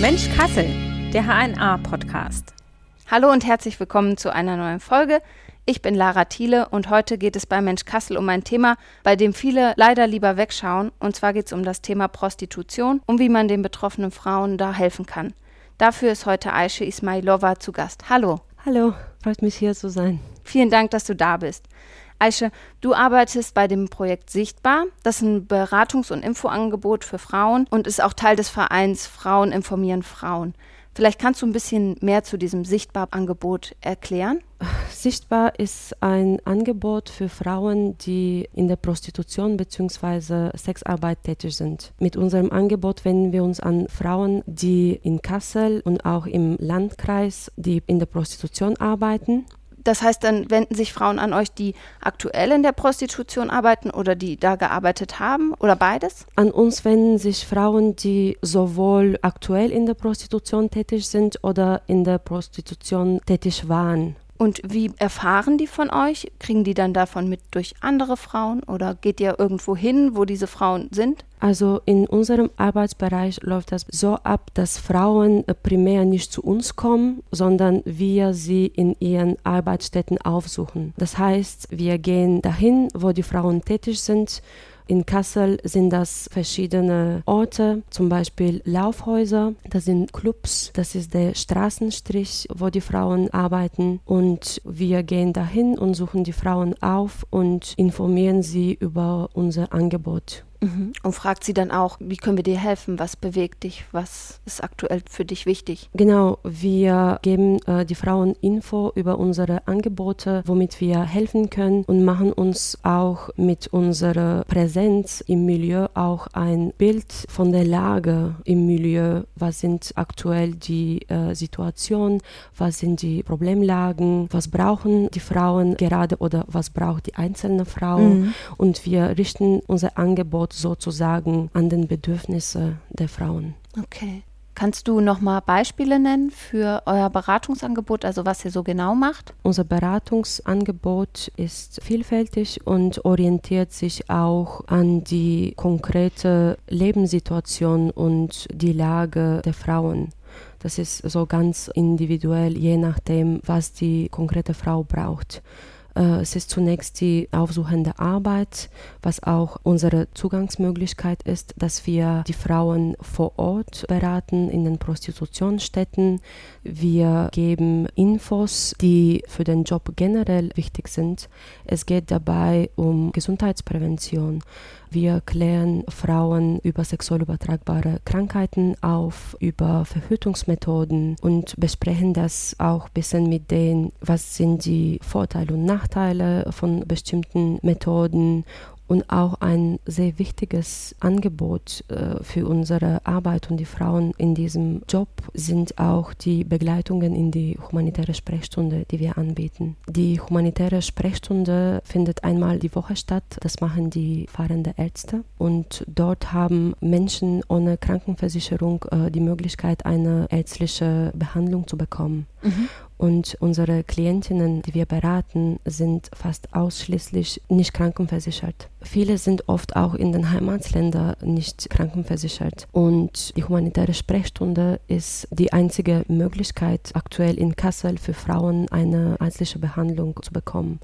Mensch Kassel, der HNA-Podcast. Hallo und herzlich willkommen zu einer neuen Folge. Ich bin Lara Thiele und heute geht es bei Mensch Kassel um ein Thema, bei dem viele leider lieber wegschauen. Und zwar geht es um das Thema Prostitution und wie man den betroffenen Frauen da helfen kann. Dafür ist heute Aische Ismailova zu Gast. Hallo. Hallo, freut mich hier zu sein. Vielen Dank, dass du da bist. Aische, du arbeitest bei dem Projekt Sichtbar. Das ist ein Beratungs- und Infoangebot für Frauen und ist auch Teil des Vereins Frauen informieren Frauen. Vielleicht kannst du ein bisschen mehr zu diesem Sichtbar-Angebot erklären? Sichtbar ist ein Angebot für Frauen, die in der Prostitution bzw. Sexarbeit tätig sind. Mit unserem Angebot wenden wir uns an Frauen, die in Kassel und auch im Landkreis, die in der Prostitution arbeiten das heißt, dann wenden sich Frauen an euch, die aktuell in der Prostitution arbeiten oder die da gearbeitet haben oder beides? An uns wenden sich Frauen, die sowohl aktuell in der Prostitution tätig sind oder in der Prostitution tätig waren. Und wie erfahren die von euch? Kriegen die dann davon mit durch andere Frauen oder geht ihr irgendwo hin, wo diese Frauen sind? Also in unserem Arbeitsbereich läuft das so ab, dass Frauen äh, primär nicht zu uns kommen, sondern wir sie in ihren Arbeitsstätten aufsuchen. Das heißt, wir gehen dahin, wo die Frauen tätig sind in Kassel sind das verschiedene Orte, zum Beispiel Laufhäuser, das sind Clubs, das ist der Straßenstrich, wo die Frauen arbeiten. Und wir gehen dahin und suchen die Frauen auf und informieren sie über unser Angebot. Mhm. Und fragt sie dann auch, wie können wir dir helfen? Was bewegt dich? Was ist aktuell für dich wichtig? Genau, wir geben äh, die Frauen Info über unsere Angebote, womit wir helfen können und machen uns auch mit unserer Präsenz im Milieu auch ein Bild von der Lage im Milieu. Was sind aktuell die äh, Situationen? Was sind die Problemlagen? Was brauchen die Frauen gerade oder was braucht die einzelne Frau? Mhm. Und wir richten unser Angebot Antwort sozusagen an den Bedürfnissen der Frauen. Okay. Kannst du noch mal Beispiele nennen für euer Beratungsangebot, also was ihr so genau macht? Unser Beratungsangebot ist vielfältig und orientiert sich auch an die konkrete Lebenssituation und die Lage der Frauen. Das ist so ganz individuell, je nachdem, was die konkrete Frau braucht. Äh, es ist zunächst die aufsuchende Arbeit, was auch unsere Zugangsmöglichkeit ist, dass wir die Frauen vor Ort beraten in den Prostitutionsstätten. Wir geben Infos, die für den Job generell wichtig sind. Es geht dabei um Gesundheitsprävention. Wir klären Frauen über sexuell übertragbare Krankheiten auf, über Verhütungsmethoden und besprechen das auch ein bisschen mit denen, was sind die Vorteile und Nachteile von bestimmten Methoden und auch ein sehr wichtiges Angebot äh, für unsere Arbeit und die Frauen in diesem Job sind auch die Begleitungen in die humanitäre Sprechstunde, die wir anbieten. Die humanitäre Sprechstunde findet einmal die Woche statt. Das machen die fahrenden Ärzte und dort haben Menschen ohne Krankenversicherung äh, die Möglichkeit, eine ärztliche Behandlung zu bekommen. Mhm. Und unsere Klientinnen, die wir beraten, sind fast ausschließlich nicht krankenversichert. Viele sind oft auch in den Heimatländern nicht krankenversichert. Und die humanitäre Sprechstunde ist die einzige Möglichkeit, aktuell in Kassel für Frauen eine ärztliche Behandlung zu bekommen.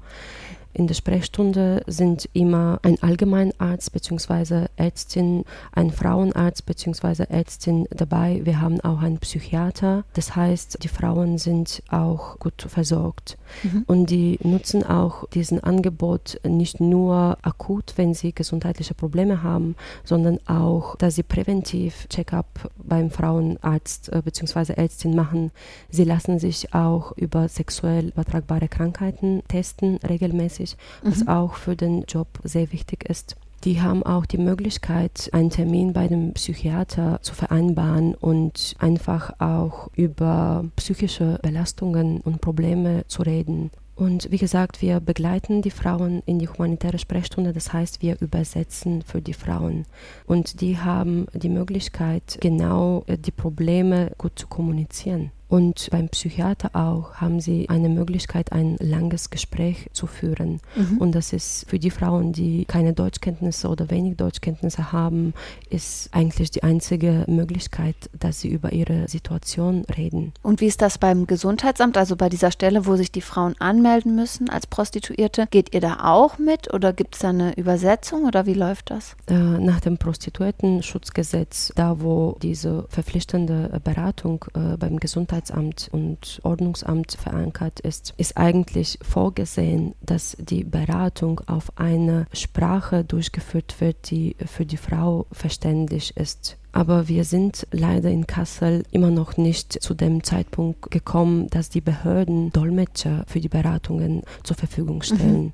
In der Sprechstunde sind immer ein Allgemeinarzt bzw. Ärztin, ein Frauenarzt bzw. Ärztin dabei. Wir haben auch einen Psychiater. Das heißt, die Frauen sind auch gut versorgt. Mhm. Und die nutzen auch diesen Angebot nicht nur akut, wenn sie gesundheitliche Probleme haben, sondern auch, dass sie präventiv Check-up beim Frauenarzt äh, bzw. Ärztin machen. Sie lassen sich auch über sexuell übertragbare Krankheiten testen regelmäßig wichtig, was mhm. auch für den Job sehr wichtig ist. Die haben auch die Möglichkeit, einen Termin bei dem Psychiater zu vereinbaren und einfach auch über psychische Belastungen und Probleme zu reden. Und wie gesagt, wir begleiten die Frauen in die humanitäre Sprechstunde, das heißt, wir übersetzen für die Frauen. Und die haben die Möglichkeit, genau die Probleme gut zu kommunizieren. Und beim Psychiater auch haben sie eine Möglichkeit, ein langes Gespräch zu führen. Mhm. Und das ist für die Frauen, die keine Deutschkenntnisse oder wenig Deutschkenntnisse haben, ist eigentlich die einzige Möglichkeit, dass sie über ihre Situation reden. Und wie ist das beim Gesundheitsamt, also bei dieser Stelle, wo sich die Frauen anmelden müssen als Prostituierte? Geht ihr da auch mit oder gibt es da eine Übersetzung oder wie läuft das? Äh, nach dem Prostituiertenschutzgesetz, da wo diese verpflichtende Beratung äh, beim Gesundheitsamt Gesundheitsamt und Ordnungsamt verankert ist, ist eigentlich vorgesehen, dass die Beratung auf eine Sprache durchgeführt wird, die für die Frau verständlich ist. Aber wir sind leider in Kassel immer noch nicht zu dem Zeitpunkt gekommen, dass die Behörden Dolmetscher für die Beratungen zur Verfügung stellen. Mhm.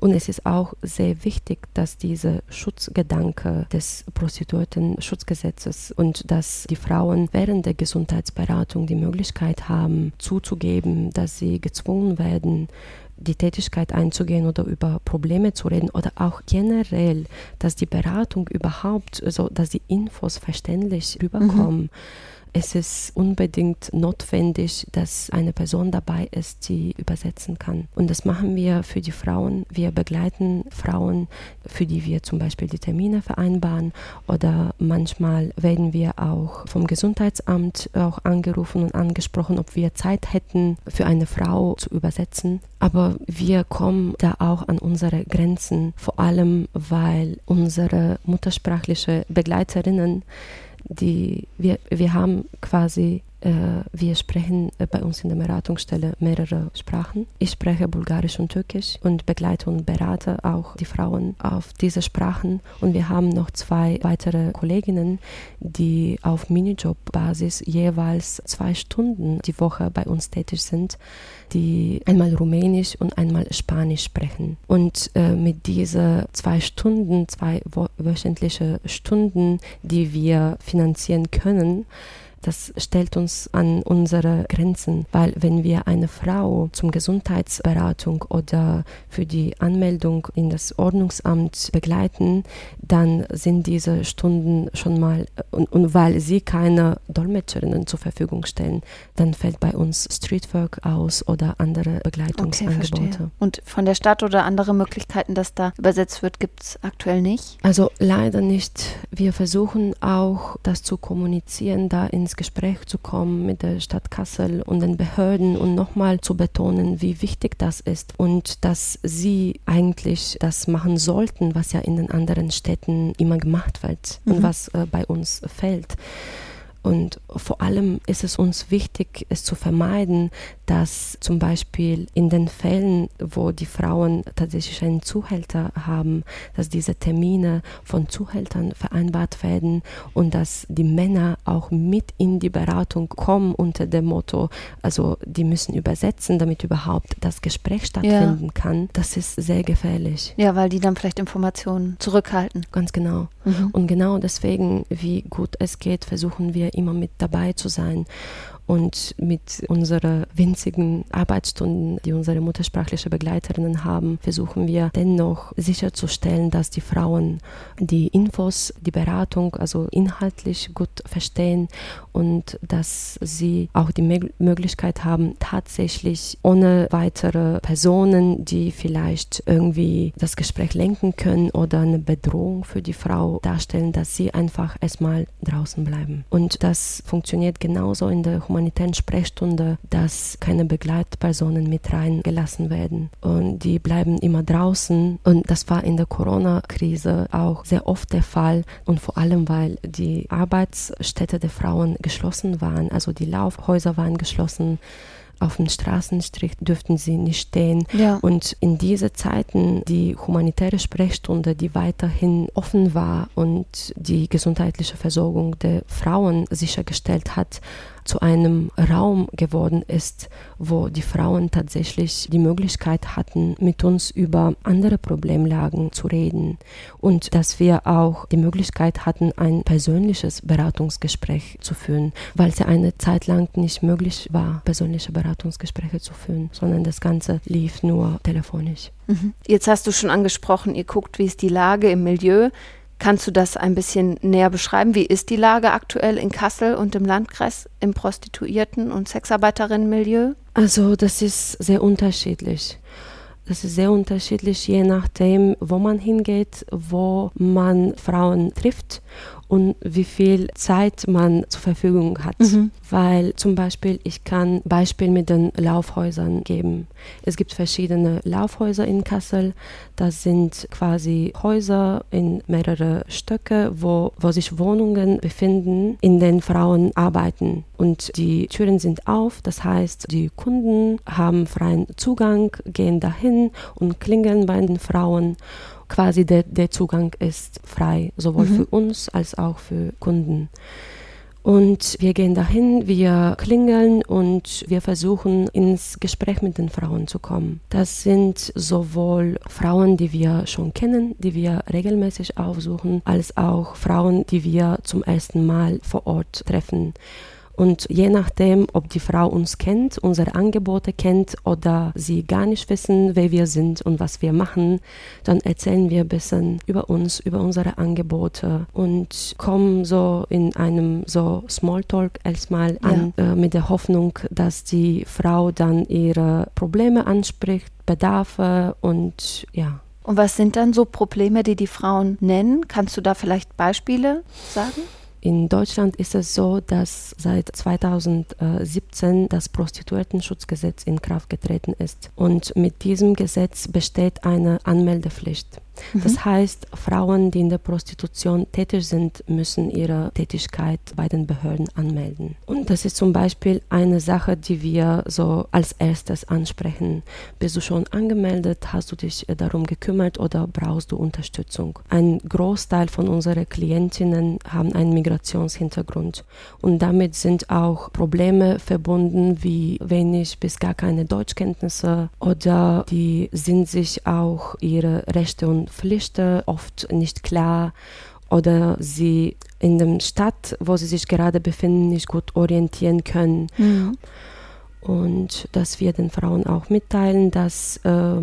Und es ist auch sehr wichtig, dass dieser Schutzgedanke des Prostituierten-Schutzgesetzes und dass die Frauen während der Gesundheitsberatung die Möglichkeit haben, zuzugeben, dass sie gezwungen werden, die Tätigkeit einzugehen oder über Probleme zu reden oder auch generell, dass die Beratung überhaupt, also dass die Infos verständlich rüberkommen. Mhm es ist unbedingt notwendig, dass eine Person dabei ist, die übersetzen kann. Und das machen wir für die Frauen. Wir begleiten Frauen, für die wir zum Beispiel die Termine vereinbaren oder manchmal werden wir auch vom Gesundheitsamt auch angerufen und angesprochen, ob wir Zeit hätten, für eine Frau zu übersetzen. Aber wir kommen da auch an unsere Grenzen, vor allem weil unsere muttersprachliche Begleiterinnen die wir, wir haben quasi wir sprechen äh, bei uns in der Beratungsstelle mehrere Sprachen. Ich spreche Bulgarisch und Türkisch und begleite und berate auch die Frauen auf diese Sprachen. Und wir haben noch zwei weitere Kolleginnen, die auf Minijob-Basis jeweils zwei Stunden die Woche bei uns tätig sind, die einmal Rumänisch und einmal Spanisch sprechen. Und äh, mit diesen zwei Stunden, zwei wöchentliche Stunden, die wir finanzieren können, das stellt uns an unsere Grenzen, weil wenn wir eine Frau zum Gesundheitsberatung oder für die Anmeldung in das Ordnungsamt begleiten, dann sind diese Stunden schon mal, und, und weil sie keine Dolmetscherinnen zur Verfügung stellen, dann fällt bei uns Streetwork aus oder andere Begleitungsangebote. Okay, und von der Stadt oder andere Möglichkeiten, dass da übersetzt wird, gibt es aktuell nicht? Also leider nicht. Wir versuchen auch, das zu kommunizieren, da in ins Gespräch zu kommen mit der Stadt Kassel und den Behörden und nochmal zu betonen, wie wichtig das ist und dass sie eigentlich das machen sollten, was ja in den anderen Städten immer gemacht wird mhm. und was äh, bei uns fällt. Und vor allem ist es uns wichtig, es zu vermeiden, dass zum Beispiel in den Fällen, wo die Frauen tatsächlich einen Zuhälter haben, dass diese Termine von Zuhältern vereinbart werden und dass die Männer auch mit in die Beratung kommen unter dem Motto, also die müssen übersetzen, damit überhaupt das Gespräch stattfinden ja. kann. Das ist sehr gefährlich. Ja, weil die dann vielleicht Informationen zurückhalten. Ganz genau. Mhm. Und genau deswegen, wie gut es geht, versuchen wir immer mit dabei zu sein und mit unseren winzigen Arbeitsstunden, die unsere muttersprachliche Begleiterinnen haben, versuchen wir dennoch sicherzustellen, dass die Frauen die Infos, die Beratung, also inhaltlich gut verstehen und dass sie auch die Möglichkeit haben, tatsächlich ohne weitere Personen, die vielleicht irgendwie das Gespräch lenken können oder eine Bedrohung für die Frau darstellen, dass sie einfach erstmal draußen bleiben. Und das funktioniert genauso in der Humanität humanitären Sprechstunde, dass keine Begleitpersonen mit reingelassen werden. Und die bleiben immer draußen. Und das war in der Corona-Krise auch sehr oft der Fall. Und vor allem, weil die Arbeitsstätte der Frauen geschlossen waren, also die Laufhäuser waren geschlossen auf dem Straßenstrich dürften sie nicht stehen. Ja. Und in diese Zeiten die humanitäre Sprechstunde, die weiterhin offen war und die gesundheitliche Versorgung der Frauen sichergestellt hat, zu einem Raum geworden ist, wo die Frauen tatsächlich die Möglichkeit hatten, mit uns über andere Problemlagen zu reden und dass wir auch die Möglichkeit hatten, ein persönliches Beratungsgespräch zu führen, weil es ja eine Zeit lang nicht möglich war, persönliche Beratungsgespräche zu führen, sondern das Ganze lief nur telefonisch. Mhm. Jetzt hast du schon angesprochen, ihr guckt, wie ist die Lage im Milieu. Kannst du das ein bisschen näher beschreiben? Wie ist die Lage aktuell in Kassel und im Landkreis im Prostituierten- und Sexarbeiterinnenmilieu? Also das ist sehr unterschiedlich. Das ist sehr unterschiedlich, je nachdem, wo man hingeht, wo man Frauen trifft und wie viel Zeit man zur Verfügung hat. Mhm. Weil zum Beispiel, ich kann Beispiel mit den Laufhäusern geben. Es gibt verschiedene Laufhäuser in Kassel. Das sind quasi Häuser in mehrere Stöcke, wo, wo sich Wohnungen befinden, in denen Frauen arbeiten. Und die Türen sind auf, das heißt, die Kunden haben freien Zugang, gehen dahin und klingeln bei den Frauen quasi der, der Zugang ist frei, sowohl mhm. für uns als auch für Kunden. Und wir gehen dahin, wir klingeln und wir versuchen ins Gespräch mit den Frauen zu kommen. Das sind sowohl Frauen, die wir schon kennen, die wir regelmäßig aufsuchen, als auch Frauen, die wir zum ersten Mal vor Ort treffen. Und je nachdem, ob die Frau uns kennt, unsere Angebote kennt oder sie gar nicht wissen, wer wir sind und was wir machen, dann erzählen wir ein bisschen über uns, über unsere Angebote und kommen so in einem so Smalltalk erstmal an ja. äh, mit der Hoffnung, dass die Frau dann ihre Probleme anspricht, Bedarfe und ja. Und was sind dann so Probleme, die die Frauen nennen? Kannst du da vielleicht Beispiele sagen? In Deutschland ist es so, dass seit 2017 das Prostituiertenschutzgesetz in Kraft getreten ist. Und mit diesem Gesetz besteht eine Anmeldepflicht. Mhm. Das heißt, Frauen, die in der Prostitution tätig sind, müssen ihre Tätigkeit bei den Behörden anmelden. Und das ist zum Beispiel eine Sache, die wir so als erstes ansprechen. Bist du schon angemeldet? Hast du dich darum gekümmert oder brauchst du Unterstützung? Ein Großteil von unseren Klientinnen haben einen Migrationshintergrund und damit sind auch Probleme verbunden wie wenig bis gar keine Deutschkenntnisse oder die sind sich auch ihre Rechte und Pflichten oft nicht klar oder sie in der Stadt, wo sie sich gerade befinden, nicht gut orientieren können. Mhm und dass wir den Frauen auch mitteilen, dass äh,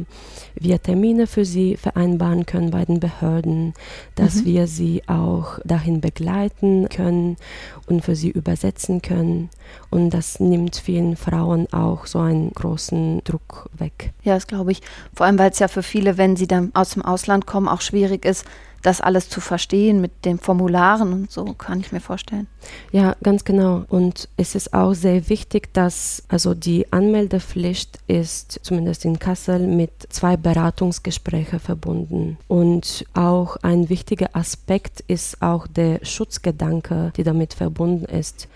wir Termine für sie vereinbaren können bei den Behörden, dass mhm. wir sie auch dahin begleiten können und für sie übersetzen können. Und das nimmt vielen Frauen auch so einen großen Druck weg. Ja, das glaube ich. Vor allem, weil es ja für viele, wenn sie dann aus dem Ausland kommen, auch schwierig ist, das alles zu verstehen mit den Formularen und so, kann ich mir vorstellen. Ja, ganz genau. Und es ist auch sehr wichtig, dass also die Anmeldepflicht ist, zumindest in Kassel, mit zwei Beratungsgesprächen verbunden. Und auch ein wichtiger Aspekt ist auch der Schutzgedanke, der damit verbunden ist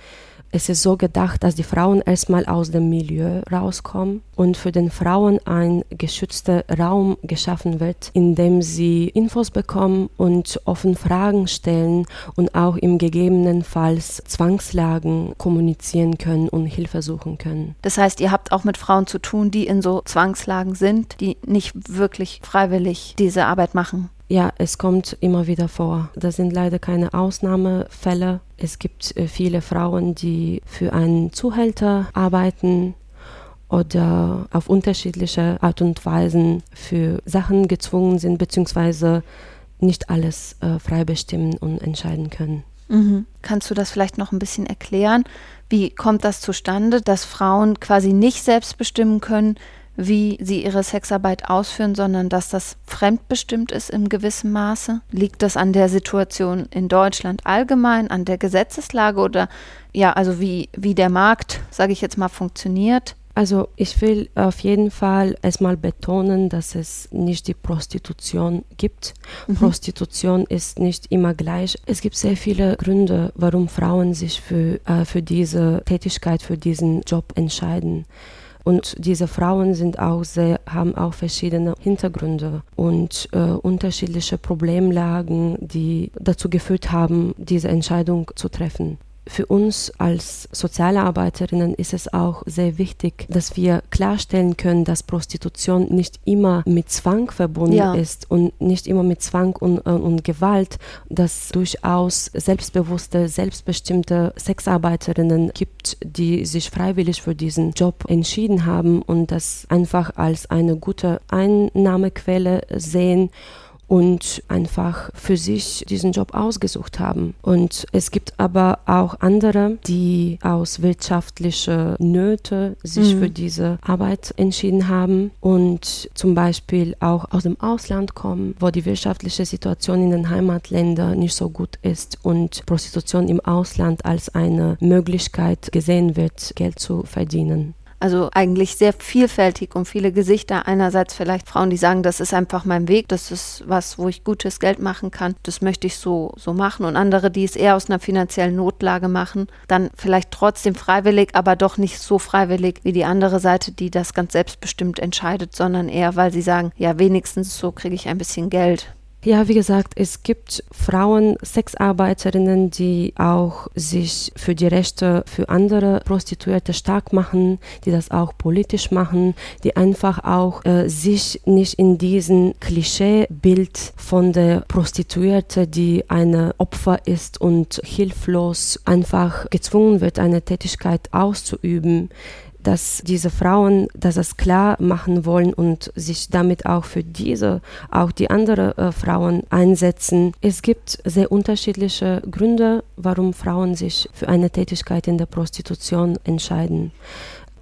es ist so gedacht, dass die Frauen erstmal aus dem Milieu rauskommen und für den Frauen ein geschützter Raum geschaffen wird, in dem sie Infos bekommen und offen Fragen stellen und auch im gegebenenfalls Zwangslagen kommunizieren können und Hilfe suchen können. Das heißt, ihr habt auch mit Frauen zu tun, die in so Zwangslagen sind, die nicht wirklich freiwillig diese Arbeit machen. Ja, es kommt immer wieder vor. Das sind leider keine Ausnahmefälle. Es gibt äh, viele Frauen, die für einen Zuhälter arbeiten oder auf unterschiedliche Art und Weisen für Sachen gezwungen sind, beziehungsweise nicht alles äh, frei bestimmen und entscheiden können. Mhm. Kannst du das vielleicht noch ein bisschen erklären? Wie kommt das zustande, dass Frauen quasi nicht selbst bestimmen können, wie sie ihre Sexarbeit ausführen, sondern dass das fremdbestimmt ist im gewissen Maße? Liegt das an der Situation in Deutschland allgemein, an der Gesetzeslage oder ja, also wie, wie der Markt, sage ich jetzt mal, funktioniert? Also ich will auf jeden Fall erstmal betonen, dass es nicht die Prostitution gibt. Mhm. Prostitution ist nicht immer gleich. Es gibt sehr viele Gründe, warum Frauen sich für, äh, für diese Tätigkeit, für diesen Job entscheiden. Und diese Frauen sind auch sehr, haben auch verschiedene Hintergründe und äh, unterschiedliche Problemlagen, die dazu geführt haben, diese Entscheidung zu treffen für uns als Sozialarbeiterinnen ist es auch sehr wichtig, dass wir klarstellen können, dass Prostitution nicht immer mit Zwang verbunden ja. ist und nicht immer mit Zwang und, und, äh, und Gewalt, dass durchaus selbstbewusste, selbstbestimmte Sexarbeiterinnen gibt, die sich freiwillig für diesen Job entschieden haben und das einfach als eine gute Einnahmequelle sehen und einfach für sich diesen Job ausgesucht haben. Und es gibt aber auch andere, die aus wirtschaftlicher Nöte sich mhm. für diese Arbeit entschieden haben und zum Beispiel auch aus dem Ausland kommen, wo die wirtschaftliche Situation in den Heimatländern nicht so gut ist und Prostitution im Ausland als eine Möglichkeit gesehen wird, Geld zu verdienen. Also eigentlich sehr vielfältig und viele Gesichter. Einerseits vielleicht Frauen, die sagen, das ist einfach mein Weg, das ist was, wo ich gutes Geld machen kann, das möchte ich so, so machen. Und andere, die es eher aus einer finanziellen Notlage machen, dann vielleicht trotzdem freiwillig, aber doch nicht so freiwillig wie die andere Seite, die das ganz selbstbestimmt entscheidet, sondern eher, weil sie sagen, ja, wenigstens so kriege ich ein bisschen Geld. Ja, wie gesagt, es gibt Frauen, Sexarbeiterinnen, die auch sich für die Rechte für andere Prostituierte stark machen, die das auch politisch machen, die einfach auch äh, sich nicht in diesen Klischeebild von der Prostituierte, die eine Opfer ist und hilflos einfach gezwungen wird, eine Tätigkeit auszuüben, dass diese Frauen dass das klar machen wollen und sich damit auch für diese, auch die anderen äh, Frauen einsetzen. Es gibt sehr unterschiedliche Gründe, warum Frauen sich für eine Tätigkeit in der Prostitution entscheiden.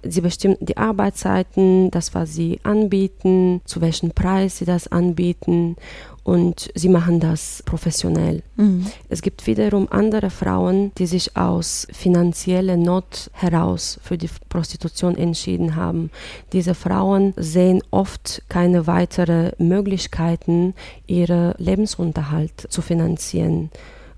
Sie bestimmen die Arbeitszeiten, das, was sie anbieten, zu welchem Preis sie das anbieten und sie machen das professionell. Mhm. Es gibt wiederum andere Frauen, die sich aus finanzieller Not heraus für die Prostitution entschieden haben. Diese Frauen sehen oft keine weiteren Möglichkeiten, ihren Lebensunterhalt zu finanzieren.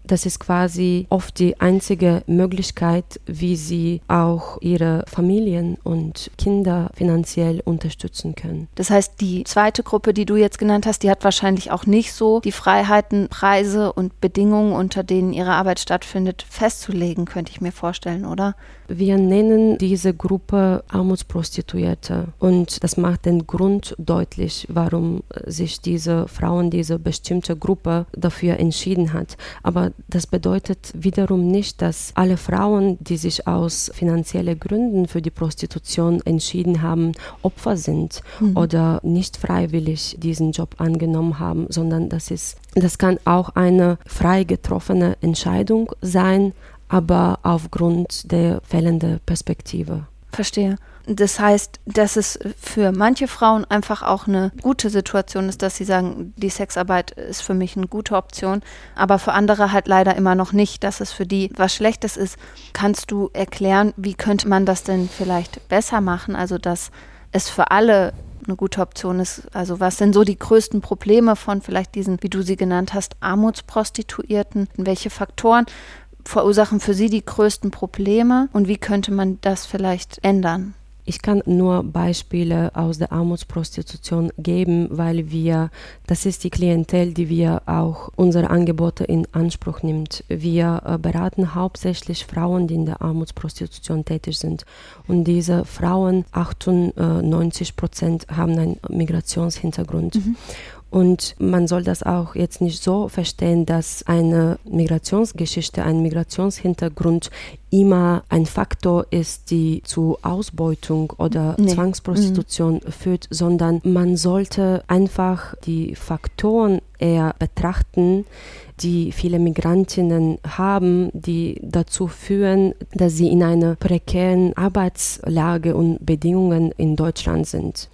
Das ist quasi oft die einzige Möglichkeit, wie sie auch ihre Familien und Kinder finanziell unterstützen können. Das heißt, die zweite Gruppe, die du jetzt genannt hast, die hat wahrscheinlich auch nicht so die Freiheiten, Preise und Bedingungen, unter denen ihre Arbeit stattfindet, festzulegen, könnte ich mir vorstellen, oder? Wir nennen diese Gruppe Armutsprostituierte und das macht den Grund deutlich, warum sich diese Frauen, diese bestimmte Gruppe dafür entschieden hat. Aber das bedeutet wiederum nicht, dass alle Frauen, die sich aus finanziellen Gründen für die Prostitution entschieden haben, Opfer sind mhm. oder nicht freiwillig diesen Job angenommen haben, sondern das ist das kann auch eine frei getroffene Entscheidung sein, aber aufgrund der fehlenden Perspektive. Verstehe. Das heißt, dass es für manche Frauen einfach auch eine gute Situation ist, dass sie sagen, die Sexarbeit ist für mich eine gute Option, aber für andere halt leider immer noch nicht, dass es für die was Schlechtes ist. Kannst du erklären, wie könnte man das denn vielleicht besser machen? Also, dass es für alle eine gute Option ist. Also was sind so die größten Probleme von vielleicht diesen, wie du sie genannt hast, Armutsprostituierten? Welche Faktoren verursachen für Sie die größten Probleme und wie könnte man das vielleicht ändern? Ich kann nur Beispiele aus der Armutsprostitution geben, weil wir, das ist die Klientel, die wir auch unsere Angebote in Anspruch nimmt. Wir äh, beraten hauptsächlich Frauen, die in der Armutsprostitution tätig sind. Und diese Frauen, 98 Prozent, haben einen Migrationshintergrund. Mhm. Und man soll das auch jetzt nicht so verstehen, dass eine Migrationsgeschichte, ein Migrationshintergrund immer ein Faktor ist, die zu Ausbeutung oder nee. Zwangsprostitution mhm. führt, sondern man sollte einfach die Faktoren eher betrachten, die viele Migrantinnen haben, die dazu führen, dass sie in einer prekären Arbeitslage und Bedingungen in Deutschland sind.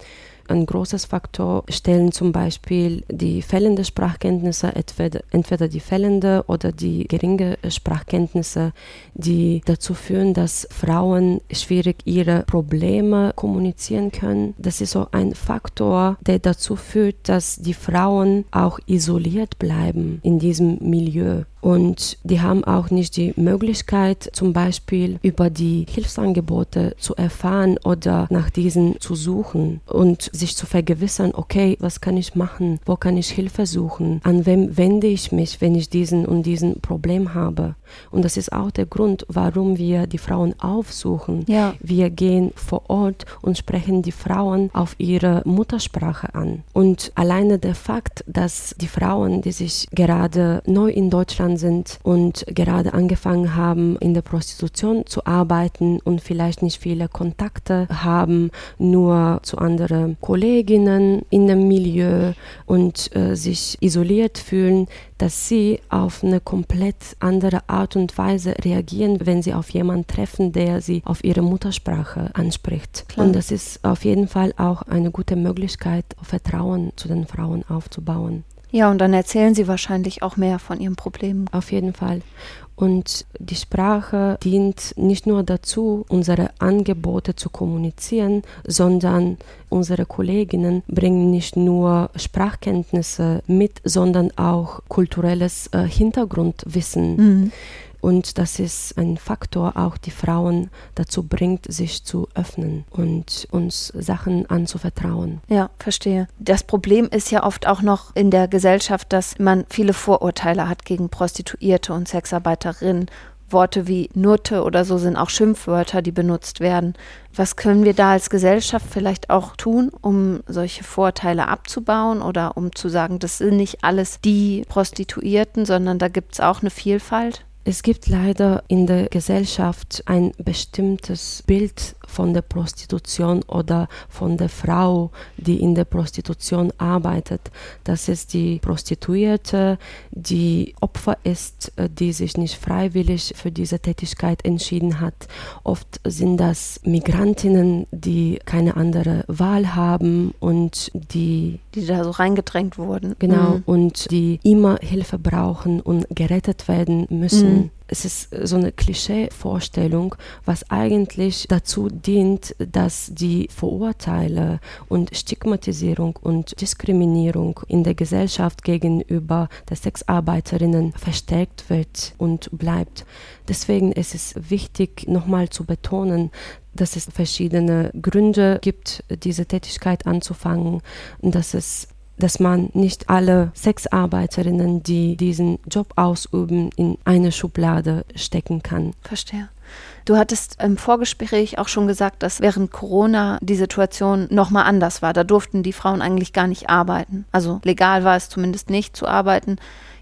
Ein großes Faktor stellen zum Beispiel die fehlende Sprachkenntnisse, entweder die fehlende oder die geringe Sprachkenntnisse, die dazu führen, dass Frauen schwierig ihre Probleme kommunizieren können. Das ist so ein Faktor, der dazu führt, dass die Frauen auch isoliert bleiben in diesem Milieu. Und die haben auch nicht die Möglichkeit, zum Beispiel über die Hilfsangebote zu erfahren oder nach diesen zu suchen und sich zu vergewissern, okay, was kann ich machen? Wo kann ich Hilfe suchen? An wem wende ich mich, wenn ich diesen und diesen Problem habe? Und das ist auch der Grund, warum wir die Frauen aufsuchen. Ja. Wir gehen vor Ort und sprechen die Frauen auf ihre Muttersprache an. Und alleine der Fakt, dass die Frauen, die sich gerade neu in Deutschland gefahren sind und gerade angefangen haben, in der Prostitution zu arbeiten und vielleicht nicht viele Kontakte haben, nur zu anderen Kolleginnen in dem Milieu und äh, sich isoliert fühlen, dass sie auf eine komplett andere Art und Weise reagieren, wenn sie auf jemanden treffen, der sie auf ihre Muttersprache anspricht. Klar. Und das ist auf jeden Fall auch eine gute Möglichkeit, Vertrauen zu den Frauen aufzubauen. Ja, und dann erzählen sie wahrscheinlich auch mehr von ihren Problemen. Auf jeden Fall. Und die Sprache dient nicht nur dazu, unsere Angebote zu kommunizieren, sondern unsere Kolleginnen bringen nicht nur Sprachkenntnisse mit, sondern auch kulturelles äh, Hintergrundwissen. Mhm. Und das ist ein Faktor, auch die Frauen dazu bringt, sich zu öffnen und uns Sachen anzuvertrauen. Ja, verstehe. Das Problem ist ja oft auch noch in der Gesellschaft, dass man viele Vorurteile hat gegen Prostituierte und Sexarbeiterinnen. Worte wie Nutte oder so sind auch Schimpfwörter, die benutzt werden. Was können wir da als Gesellschaft vielleicht auch tun, um solche Vorteile abzubauen oder um zu sagen, das sind nicht alles die Prostituierten, sondern da gibt es auch eine Vielfalt? Es gibt leider in der Gesellschaft ein bestimmtes Bild von der Prostitution oder von der Frau, die in der Prostitution arbeitet. Das ist die Prostituierte, die Opfer ist, äh, die sich nicht freiwillig für diese Tätigkeit entschieden hat. Oft sind das Migrantinnen, die keine andere Wahl haben und die die da so reingedrängt wurden. Genau, mhm. und die immer Hilfe brauchen und gerettet werden müssen. Mhm es ist so eine Klischee-Vorstellung, was eigentlich dazu dient, dass die Vorurteile und Stigmatisierung und Diskriminierung in der Gesellschaft gegenüber der Sexarbeiterinnen verstärkt wird und bleibt. Deswegen ist es wichtig, nochmal zu betonen, dass es verschiedene Gründe gibt, diese Tätigkeit anzufangen, dass es dass man nicht alle Sexarbeiterinnen, die diesen Job ausüben, in eine Schublade stecken kann. Verstehe. Du hattest im Vorgespräch auch schon gesagt, dass während Corona die Situation nochmal anders war. Da durften die Frauen eigentlich gar nicht arbeiten. Also legal war es zumindest nicht zu arbeiten.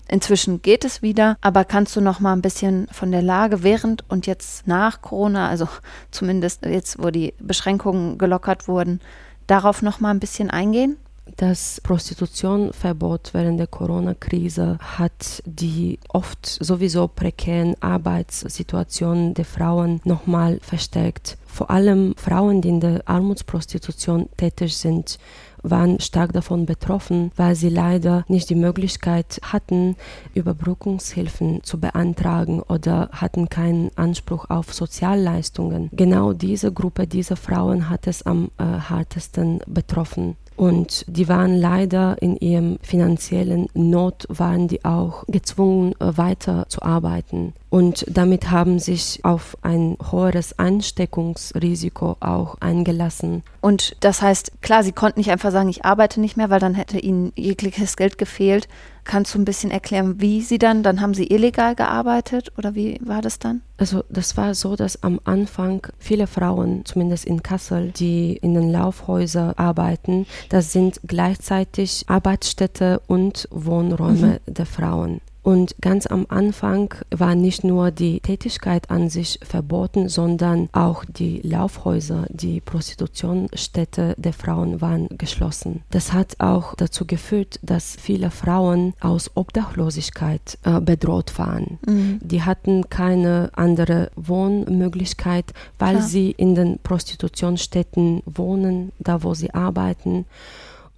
Inzwischen geht es wieder, aber kannst du noch mal ein bisschen von der Lage während und jetzt nach Corona, also zumindest jetzt, wo die Beschränkungen gelockert wurden, darauf noch mal ein bisschen eingehen? Das Prostitutionverbot während der Corona-Krise hat die oft sowieso prekären Arbeitssituationen der Frauen nochmal verstärkt. Vor allem Frauen, die in der Armutsprostitution tätig sind, waren stark davon betroffen, weil sie leider nicht die Möglichkeit hatten, Überbrückungshilfen zu beantragen oder hatten keinen Anspruch auf Sozialleistungen. Genau diese Gruppe dieser Frauen hat es am äh, härtesten betroffen. Und die waren leider in ihrem finanziellen Not, waren die auch gezwungen, äh, weiter zu arbeiten. Und damit haben sich auf ein höheres Ansteckungsrisiko auch eingelassen. Und das heißt, klar, sie konnten nicht einfach sagen, ich arbeite nicht mehr, weil dann hätte ihnen jegliches Geld gefehlt. Kannst du ein bisschen erklären, wie sie dann, dann haben sie illegal gearbeitet oder wie war das dann? Also das war so, dass am Anfang viele Frauen, zumindest in Kassel, die in den Laufhäusern arbeiten, das sind gleichzeitig Arbeitsstätte und Wohnräume mhm. der Frauen. Und ganz am Anfang war nicht nur die Tätigkeit an sich verboten, sondern auch die Laufhäuser, die Prostitutionsstätte der Frauen waren geschlossen. Das hat auch dazu geführt, dass viele Frauen aus Obdachlosigkeit äh, bedroht waren. Mhm. Die hatten keine andere Wohnmöglichkeit, weil Klar. sie in den Prostitutionsstätten wohnen, da wo sie arbeiten.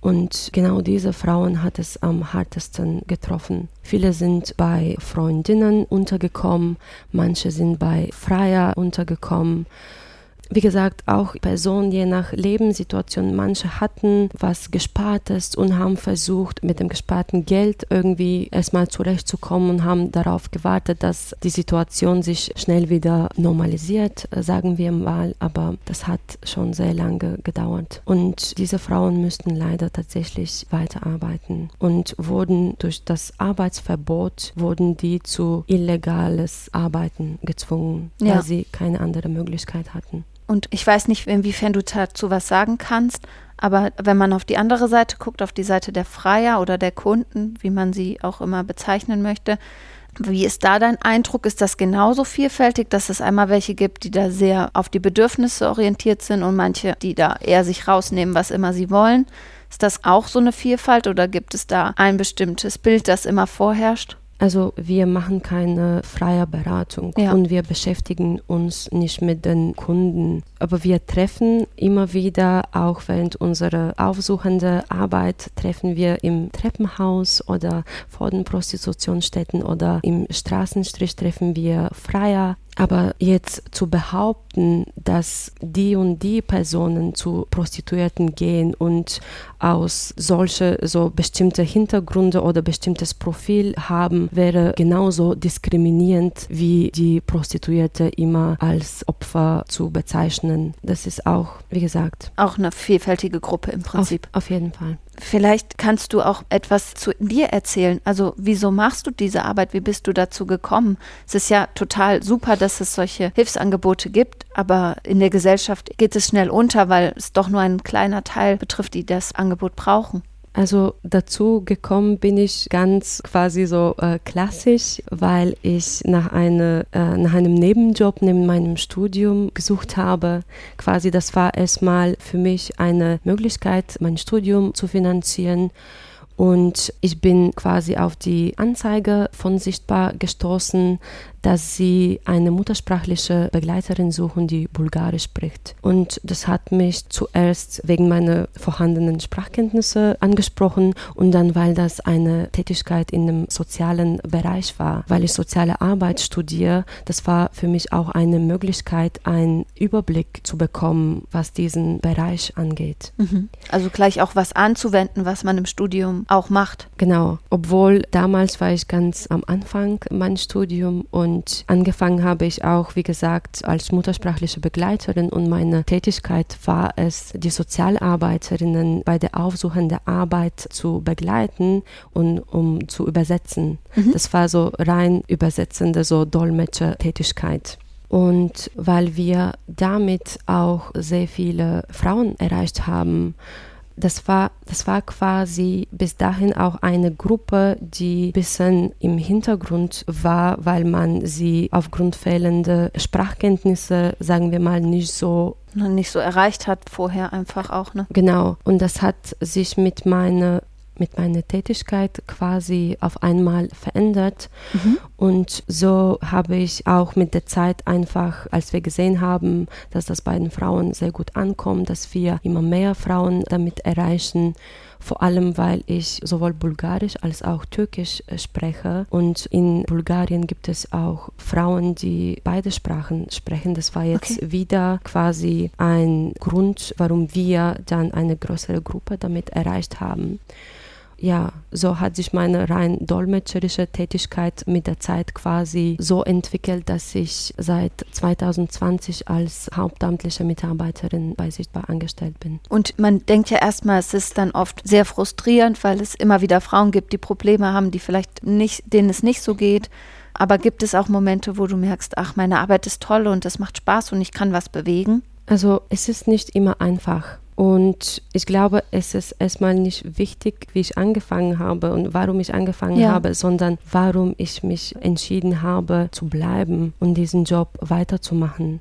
Und genau diese Frauen hat es am härtesten getroffen. Viele sind bei Freundinnen untergekommen, manche sind bei Freier untergekommen wie gesagt, auch Personen je nach Lebenssituation. Manche hatten was Gespartes und haben versucht, mit dem gesparten Geld irgendwie erstmal zurechtzukommen und haben darauf gewartet, dass die Situation sich schnell wieder normalisiert, sagen wir mal. Aber das hat schon sehr lange gedauert. Und diese Frauen müssten leider tatsächlich weiterarbeiten und wurden durch das Arbeitsverbot, wurden die zu illegales Arbeiten gezwungen, ja. weil sie keine andere Möglichkeit hatten. Und ich weiß nicht, inwiefern du dazu was sagen kannst, aber wenn man auf die andere Seite guckt, auf die Seite der Freier oder der Kunden, wie man sie auch immer bezeichnen möchte, Wie ist da dein Eindruck? Ist das genauso vielfältig, dass es einmal welche gibt, die da sehr auf die Bedürfnisse orientiert sind und manche, die da eher sich rausnehmen, was immer sie wollen? Ist das auch so eine Vielfalt oder gibt es da ein bestimmtes Bild, das immer vorherrscht? Also wir machen keine freie Beratung ja. und wir beschäftigen uns nicht mit den Kunden. Aber wir treffen immer wieder, auch während unserer aufsuchenden Arbeit, treffen wir im Treppenhaus oder vor den Prostitutionsstätten oder im Straßenstrich treffen wir Freier aber jetzt zu behaupten, dass die und die Personen zu Prostituierten gehen und aus solche so bestimmte Hintergründe oder bestimmtes Profil haben, wäre genauso diskriminierend wie die Prostituierte immer als Opfer zu bezeichnen. Das ist auch, wie gesagt, auch eine vielfältige Gruppe im Prinzip. Auf, auf jeden Fall. Vielleicht kannst du auch etwas zu dir erzählen. Also wieso machst du diese Arbeit? Wie bist du dazu gekommen? Es ist ja total super, dass es solche Hilfsangebote gibt, aber in der Gesellschaft geht es schnell unter, weil es doch nur ein kleiner Teil betrifft, die das Angebot brauchen. Also dazu gekommen bin ich ganz quasi so äh, klassisch, weil ich nach, eine, äh, nach einem Nebenjob neben meinem Studium gesucht habe. Quasi das war erstmal für mich eine Möglichkeit, mein Studium zu finanzieren. Und ich bin quasi auf die Anzeige von Sichtbar gestoßen, dass sie eine muttersprachliche Begleiterin suchen, die Bulgarisch spricht. Und das hat mich zuerst wegen meiner vorhandenen Sprachkenntnisse angesprochen und dann, weil das eine Tätigkeit in dem sozialen Bereich war, weil ich soziale Arbeit studiere. Das war für mich auch eine Möglichkeit, einen Überblick zu bekommen, was diesen Bereich angeht. Mhm. Also gleich auch was anzuwenden, was man im Studium auch macht. Genau, obwohl damals war ich ganz am Anfang mein Studium und und angefangen habe ich auch, wie gesagt, als muttersprachliche Begleiterin und meine Tätigkeit war es, die Sozialarbeiterinnen bei der aufsuchenden Arbeit zu begleiten und um zu übersetzen. Mhm. Das war so rein übersetzende, so Dolmetscher-Tätigkeit. Und weil wir damit auch sehr viele Frauen erreicht haben, das war, das war quasi bis dahin auch eine Gruppe, die ein bisschen im Hintergrund war, weil man sie aufgrund fehlender Sprachkenntnisse, sagen wir mal, nicht so nicht so erreicht hat vorher einfach auch, ne? Genau. Und das hat sich mit meiner mit meiner Tätigkeit quasi auf einmal verändert. Mhm. Und so habe ich auch mit der Zeit einfach, als wir gesehen haben, dass das bei den Frauen sehr gut ankommt, dass wir immer mehr Frauen damit erreichen, vor allem weil ich sowohl Bulgarisch als auch Türkisch äh, spreche. Und in Bulgarien gibt es auch Frauen, die beide Sprachen sprechen. Das war jetzt okay. wieder quasi ein Grund, warum wir dann eine größere Gruppe damit erreicht haben ja, so hat sich meine rein dolmetscherische Tätigkeit mit der Zeit quasi so entwickelt, dass ich seit 2020 als hauptamtliche Mitarbeiterin bei Sichtbar angestellt bin. Und man denkt ja erstmal, es ist dann oft sehr frustrierend, weil es immer wieder Frauen gibt, die Probleme haben, die vielleicht nicht, denen es nicht so geht. Aber gibt es auch Momente, wo du merkst, ach, meine Arbeit ist toll und es macht Spaß und ich kann was bewegen? Also es ist nicht immer einfach. Und ich glaube, es ist erstmal nicht wichtig, wie ich angefangen habe und warum ich angefangen ja. habe, sondern warum ich mich entschieden habe, zu bleiben und diesen Job weiterzumachen.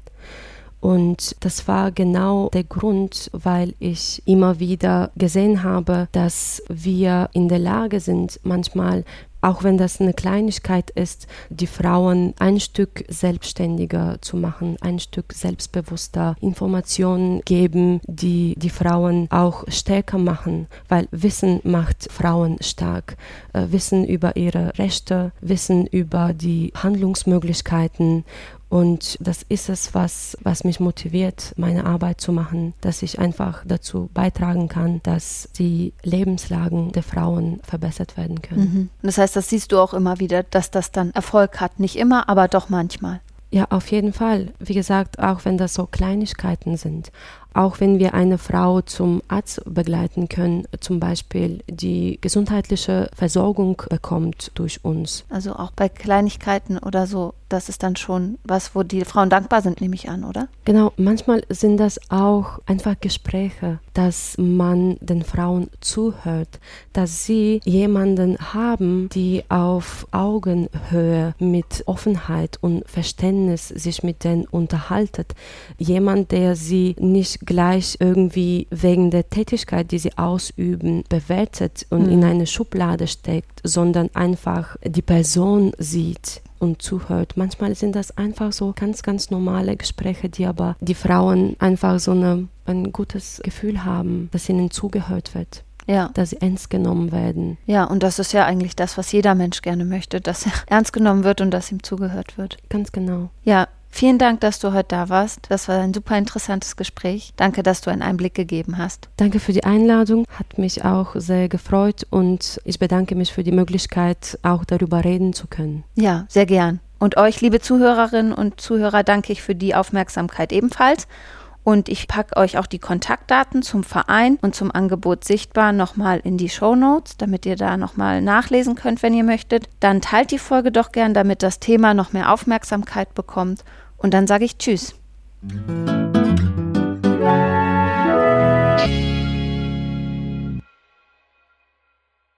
Und das war genau der Grund, weil ich immer wieder gesehen habe, dass wir in der Lage sind, manchmal auch wenn das eine Kleinigkeit ist, die Frauen ein Stück selbstständiger zu machen, ein Stück selbstbewusster Informationen geben, die die Frauen auch stärker machen, weil Wissen macht Frauen stark. Äh, Wissen über ihre Rechte, Wissen über die Handlungsmöglichkeiten und das ist es, was, was mich motiviert, meine Arbeit zu machen, dass ich einfach dazu beitragen kann, dass die Lebenslagen der Frauen verbessert werden können. Mhm. Das heißt, das siehst du auch immer wieder, dass das dann Erfolg hat. Nicht immer, aber doch manchmal. Ja, auf jeden Fall. Wie gesagt, auch wenn das so Kleinigkeiten sind. Auch wenn wir eine Frau zum Arzt begleiten können, zum Beispiel die gesundheitliche Versorgung bekommt durch uns. Also auch bei Kleinigkeiten oder so das ist dann schon was, wo die Frauen dankbar sind, nehme ich an, oder? Genau, manchmal sind das auch einfach Gespräche, dass man den Frauen zuhört, dass sie jemanden haben, die auf Augenhöhe mit Offenheit und Verständnis sich mit denen unterhaltet. Jemand, der sie nicht gleich irgendwie wegen der Tätigkeit, die sie ausüben, bewertet und mhm. in eine Schublade steckt, sondern einfach die Person sieht und zuhört. Manchmal sind das einfach so ganz, ganz normale Gespräche, die aber die Frauen einfach so eine, ein gutes Gefühl haben, dass ihnen zugehört wird. Ja. Dass sie ernst genommen werden. Ja, und das ist ja eigentlich das, was jeder Mensch gerne möchte, dass er ernst genommen wird und dass ihm zugehört wird. Ganz genau. Ja, Vielen Dank, dass du heute da warst. Das war ein super interessantes Gespräch. Danke, dass du einen Einblick gegeben hast. Danke für die Einladung. Hat mich auch sehr gefreut und ich bedanke mich für die Möglichkeit, auch darüber reden zu können. Ja, sehr gern. Und euch, liebe Zuhörerinnen und Zuhörer, danke ich für die Aufmerksamkeit ebenfalls. Und ich packe euch auch die Kontaktdaten zum Verein und zum Angebot sichtbar nochmal in die Show Notes, damit ihr da nochmal nachlesen könnt, wenn ihr möchtet. Dann teilt die Folge doch gern, damit das Thema noch mehr Aufmerksamkeit bekommt. Und dann sage ich Tschüss. Mhm.